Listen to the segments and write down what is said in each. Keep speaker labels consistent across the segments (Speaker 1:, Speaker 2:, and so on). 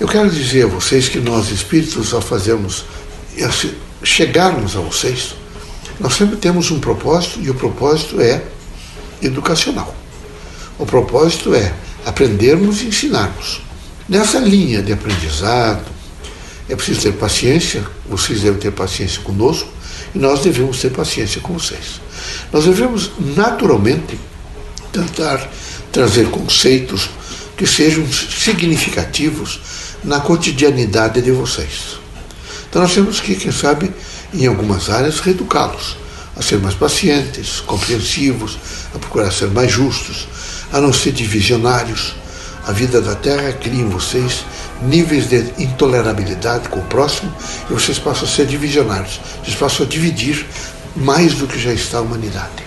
Speaker 1: Eu quero dizer a vocês que nós espíritos, ao fazermos, chegarmos a vocês, nós sempre temos um propósito e o propósito é educacional. O propósito é aprendermos e ensinarmos. Nessa linha de aprendizado, é preciso ter paciência, vocês devem ter paciência conosco e nós devemos ter paciência com vocês. Nós devemos naturalmente tentar trazer conceitos que sejam significativos na cotidianidade de vocês. Então nós temos que, quem sabe, em algumas áreas, reeducá-los a ser mais pacientes, compreensivos, a procurar ser mais justos, a não ser divisionários. A vida da Terra cria em vocês níveis de intolerabilidade com o próximo e vocês passam a ser divisionários. Vocês passam a dividir mais do que já está a humanidade.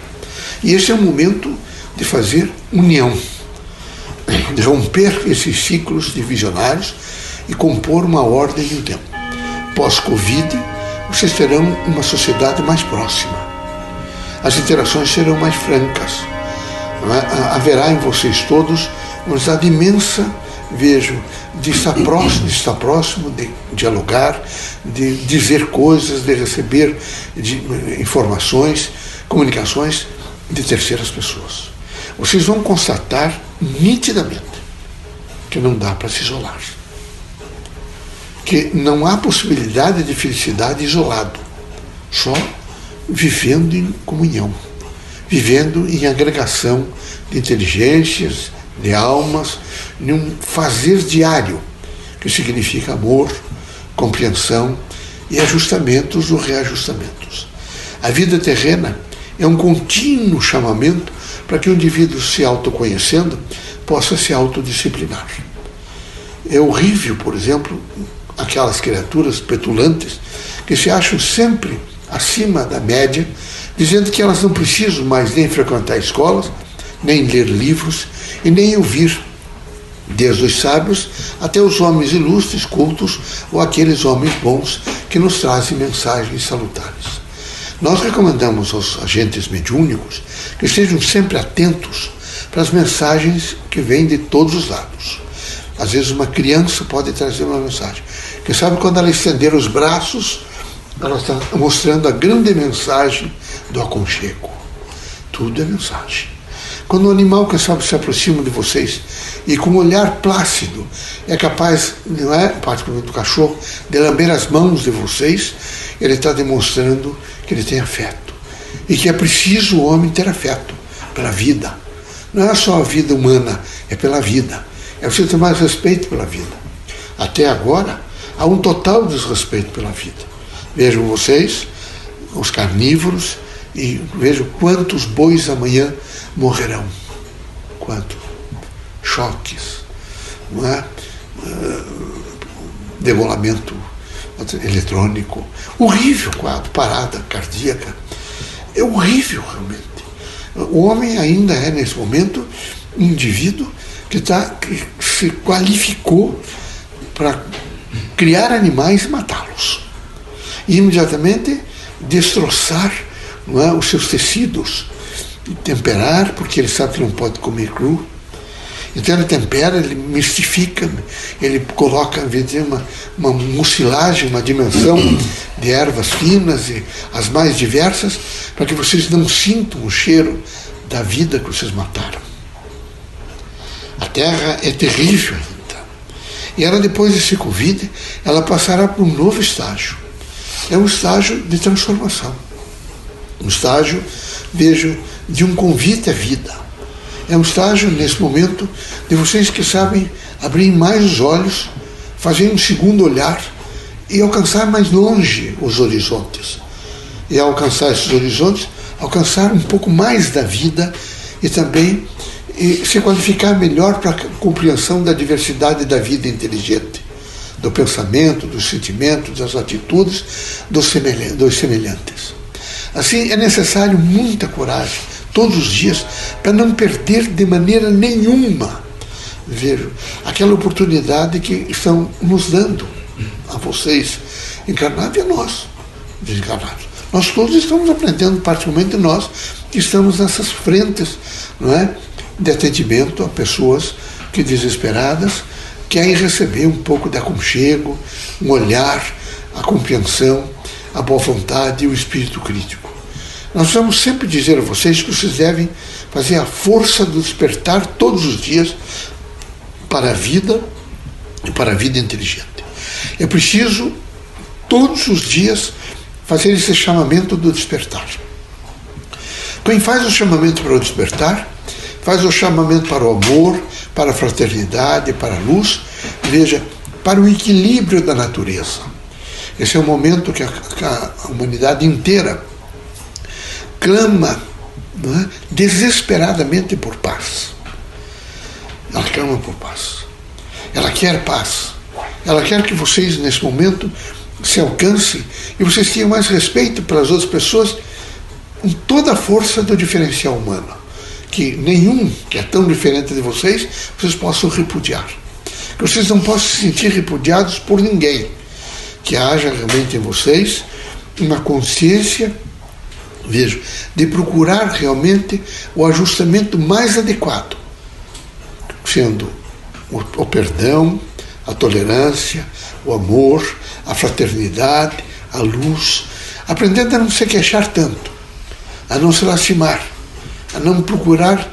Speaker 1: E esse é o momento de fazer união, de romper esses ciclos divisionários e compor uma ordem no tempo. Pós-Covid, vocês terão uma sociedade mais próxima. As interações serão mais francas. É? Haverá em vocês todos uma necessidade imensa, vejo, de estar próximo, de estar próximo, de dialogar, de dizer coisas, de receber de informações, comunicações de terceiras pessoas. Vocês vão constatar nitidamente que não dá para se isolar. Que não há possibilidade de felicidade isolado, só vivendo em comunhão, vivendo em agregação de inteligências, de almas, num fazer diário, que significa amor, compreensão e ajustamentos ou reajustamentos. A vida terrena é um contínuo chamamento para que o indivíduo, se autoconhecendo, possa se autodisciplinar. É horrível, por exemplo, aquelas criaturas petulantes que se acham sempre acima da média, dizendo que elas não precisam mais nem frequentar escolas, nem ler livros e nem ouvir, desde os sábios até os homens ilustres, cultos ou aqueles homens bons que nos trazem mensagens salutares. Nós recomendamos aos agentes mediúnicos que estejam sempre atentos para as mensagens que vêm de todos os lados. Às vezes uma criança pode trazer uma mensagem. Quem sabe quando ela estender os braços, ela está mostrando a grande mensagem do aconchego. Tudo é mensagem. Quando o animal, quem sabe, se aproxima de vocês e com um olhar plácido é capaz, não é, particularmente do cachorro, de lamber as mãos de vocês, ele está demonstrando que ele tem afeto. E que é preciso o homem ter afeto pela vida. Não é só a vida humana, é pela vida. É preciso ter mais respeito pela vida. Até agora, há um total desrespeito pela vida. Vejam vocês, os carnívoros, e vejam quantos bois amanhã morrerão. Quanto? Choques, não é? Uh, demolamento eletrônico. Horrível quadro, parada cardíaca. É horrível realmente. O homem ainda é, nesse momento, um indivíduo que, tá, que se qualificou para criar animais e matá-los. E imediatamente destroçar não é, os seus tecidos, temperar, porque ele sabe que não pode comer cru. Então ele tempera, ele mistifica, ele coloca uma, uma mucilagem, uma dimensão de ervas finas e as mais diversas, para que vocês não sintam o cheiro da vida que vocês mataram. A terra é terrível ainda. E ela, depois desse Covid, ela passará para um novo estágio. É um estágio de transformação. Um estágio, vejo, de um convite à vida. É um estágio, nesse momento, de vocês que sabem abrir mais os olhos, fazer um segundo olhar e alcançar mais longe os horizontes. E alcançar esses horizontes, alcançar um pouco mais da vida e também e se qualificar melhor para a compreensão da diversidade da vida inteligente, do pensamento, dos sentimentos, das atitudes dos semelhantes. Assim, é necessário muita coragem, todos os dias, para não perder de maneira nenhuma, vejo, aquela oportunidade que estão nos dando a vocês, encarnados e a nós, desencarnados. Nós todos estamos aprendendo, particularmente nós, que estamos nessas frentes não é, de atendimento a pessoas que desesperadas querem receber um pouco de aconchego, um olhar, a compreensão, a boa vontade e o espírito crítico. Nós vamos sempre dizer a vocês que vocês devem fazer a força do despertar todos os dias para a vida e para a vida inteligente. É preciso todos os dias fazer esse chamamento do despertar. Quem faz o chamamento para o despertar, faz o chamamento para o amor, para a fraternidade, para a luz, veja, para o equilíbrio da natureza. Esse é o momento que a, a humanidade inteira clama é? desesperadamente por paz. Ela clama por paz. Ela quer paz. Ela quer que vocês, nesse momento, se alcancem e vocês tenham mais respeito pelas outras pessoas com toda a força do diferencial humano. Que nenhum que é tão diferente de vocês, vocês possam repudiar. Que vocês não possam se sentir repudiados por ninguém. Que haja realmente em vocês uma consciência, vejo, de procurar realmente o ajustamento mais adequado, sendo o, o perdão, a tolerância, o amor, a fraternidade, a luz, aprendendo a não se queixar tanto, a não se lastimar, a não procurar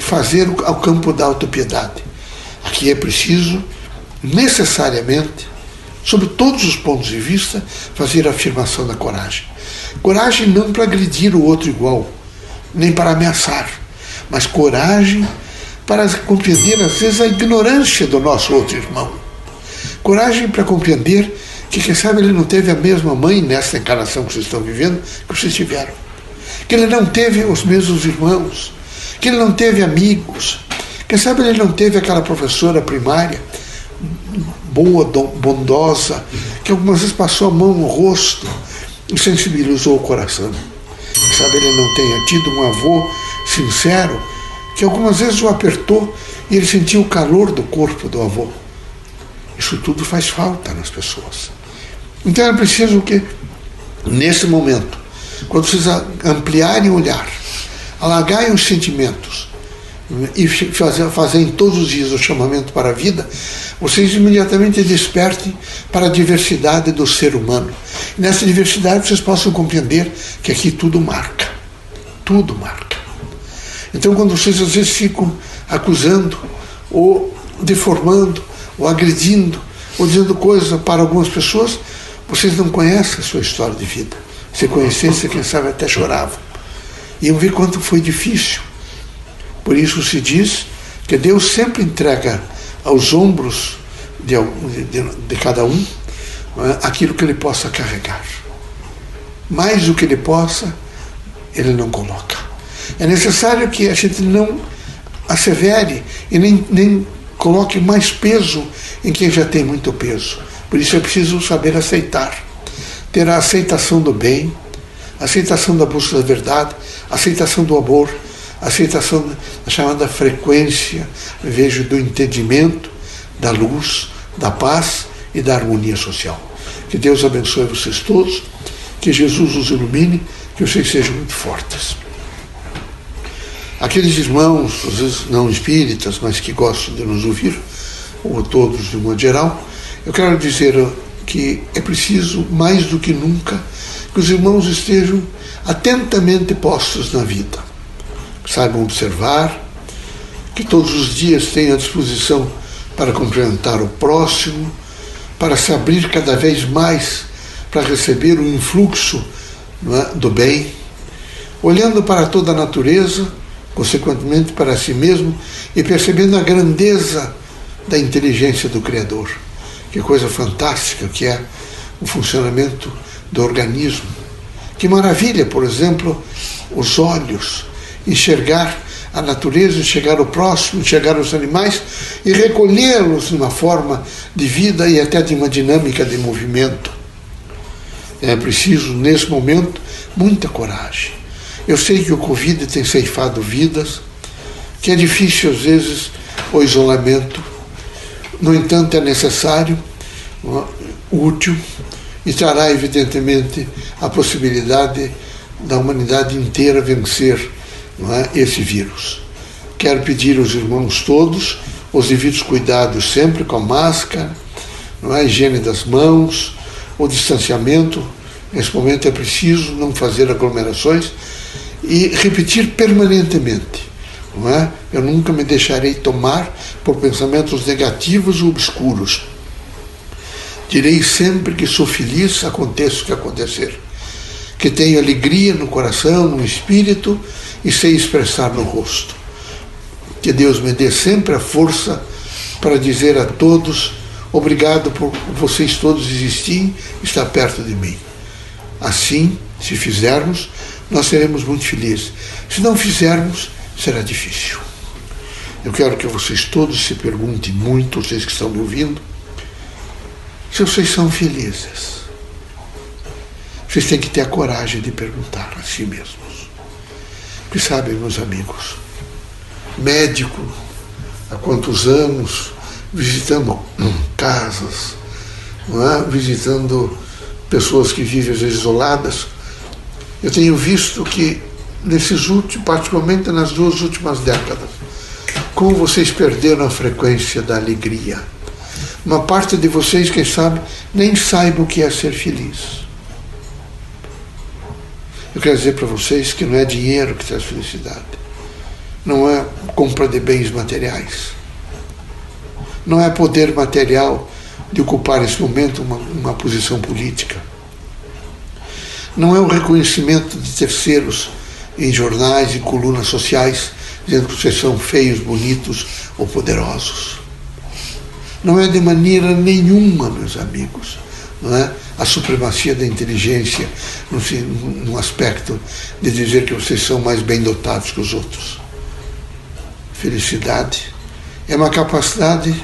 Speaker 1: fazer ao campo da autopiedade. Aqui é preciso, necessariamente, sob todos os pontos de vista, fazer a afirmação da coragem. Coragem não para agredir o outro igual, nem para ameaçar, mas coragem para compreender, às vezes, a ignorância do nosso outro irmão. Coragem para compreender que, quem sabe, ele não teve a mesma mãe nessa encarnação que vocês estão vivendo que vocês tiveram. Que ele não teve os mesmos irmãos. Que ele não teve amigos. Quem sabe ele não teve aquela professora primária boa, bondosa, que algumas vezes passou a mão no rosto e sensibilizou o coração. Quem sabe ele não tenha tido um avô sincero que algumas vezes o apertou e ele sentiu o calor do corpo do avô. Isso tudo faz falta nas pessoas. Então é preciso que, nesse momento, quando vocês ampliarem o olhar, alargarem os sentimentos e fazer, fazerem todos os dias o chamamento para a vida, vocês imediatamente despertem para a diversidade do ser humano. E nessa diversidade vocês possam compreender que aqui tudo marca. Tudo marca. Então, quando vocês às vezes ficam acusando, ou deformando, ou agredindo, ou dizendo coisas para algumas pessoas, vocês não conhecem a sua história de vida. Se conhecessem, quem sabe até choravam. Iam ver quanto foi difícil. Por isso se diz que Deus sempre entrega aos ombros de, de, de cada um é, aquilo que ele possa carregar. Mais do que ele possa, ele não coloca. É necessário que a gente não assevere e nem, nem coloque mais peso em quem já tem muito peso. Por isso é preciso saber aceitar. Ter a aceitação do bem, a aceitação da busca da verdade, a aceitação do amor, a aceitação da chamada frequência, vejo, do entendimento, da luz, da paz e da harmonia social. Que Deus abençoe vocês todos, que Jesus os ilumine, que vocês sejam muito fortes. Aqueles irmãos, às vezes não espíritas, mas que gostam de nos ouvir, ou todos de modo geral, eu quero dizer que é preciso, mais do que nunca, que os irmãos estejam atentamente postos na vida, saibam observar, que todos os dias tenham a disposição para cumprimentar o próximo, para se abrir cada vez mais para receber o influxo é, do bem, olhando para toda a natureza consequentemente para si mesmo e percebendo a grandeza da inteligência do Criador. Que coisa fantástica que é o funcionamento do organismo. Que maravilha, por exemplo, os olhos, enxergar a natureza, enxergar o próximo, enxergar os animais e recolhê-los numa forma de vida e até de uma dinâmica de movimento. É preciso, nesse momento, muita coragem eu sei que o Covid tem ceifado vidas, que é difícil às vezes o isolamento. No entanto, é necessário, útil e trará evidentemente a possibilidade da humanidade inteira vencer é, esse vírus. Quero pedir aos irmãos todos os devidos cuidados sempre com a máscara, não é? higiene das mãos, o distanciamento. Nesse momento é preciso não fazer aglomerações e repetir permanentemente. Não é? Eu nunca me deixarei tomar por pensamentos negativos ou obscuros. Direi sempre que sou feliz, aconteça o que acontecer. Que tenho alegria no coração, no espírito e sei expressar no rosto. Que Deus me dê sempre a força para dizer a todos: obrigado por vocês todos existirem, estar perto de mim. Assim, se fizermos, nós seremos muito felizes. Se não fizermos, será difícil. Eu quero que vocês todos se perguntem muito, vocês que estão me ouvindo, se vocês são felizes. Vocês têm que ter a coragem de perguntar a si mesmos. Porque sabem, meus amigos, médico, há quantos anos, visitando casas, é? visitando pessoas que vivem às vezes isoladas, eu tenho visto que nesses últimos, particularmente nas duas últimas décadas, como vocês perderam a frequência da alegria. Uma parte de vocês, quem sabe, nem saiba o que é ser feliz. Eu quero dizer para vocês que não é dinheiro que traz felicidade, não é compra de bens materiais, não é poder material de ocupar nesse momento uma, uma posição política, não é o reconhecimento de terceiros em jornais e colunas sociais dizendo que vocês são feios, bonitos ou poderosos. Não é de maneira nenhuma, meus amigos, não é? a supremacia da inteligência no aspecto de dizer que vocês são mais bem dotados que os outros. Felicidade é uma capacidade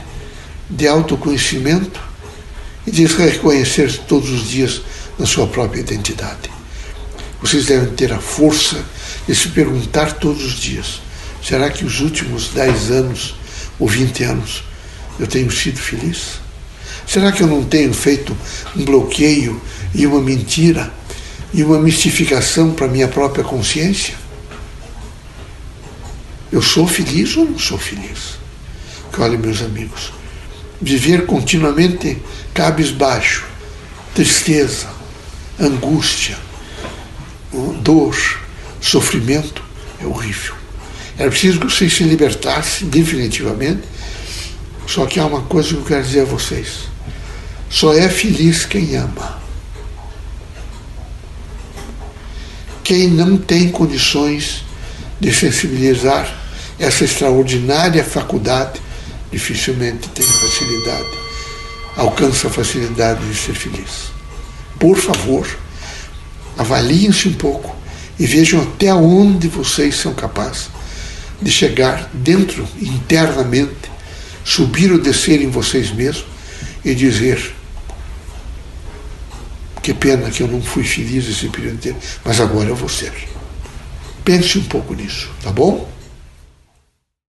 Speaker 1: de autoconhecimento e de reconhecer todos os dias na sua própria identidade. Vocês devem ter a força de se perguntar todos os dias: será que os últimos 10 anos ou 20 anos eu tenho sido feliz? Será que eu não tenho feito um bloqueio e uma mentira e uma mistificação para minha própria consciência? Eu sou feliz ou não sou feliz? Porque, olha, meus amigos, viver continuamente cabisbaixo, tristeza, angústia, dor, sofrimento, é horrível. Era preciso que vocês se libertassem definitivamente. Só que há uma coisa que eu quero dizer a vocês. Só é feliz quem ama. Quem não tem condições de sensibilizar essa extraordinária faculdade, dificilmente tem facilidade, alcança a facilidade de ser feliz. Por favor, avaliem-se um pouco e vejam até onde vocês são capazes de chegar dentro, internamente, subir ou descer em vocês mesmos e dizer: que pena que eu não fui feliz esse período inteiro, mas agora eu vou ser. Pense um pouco nisso, tá bom?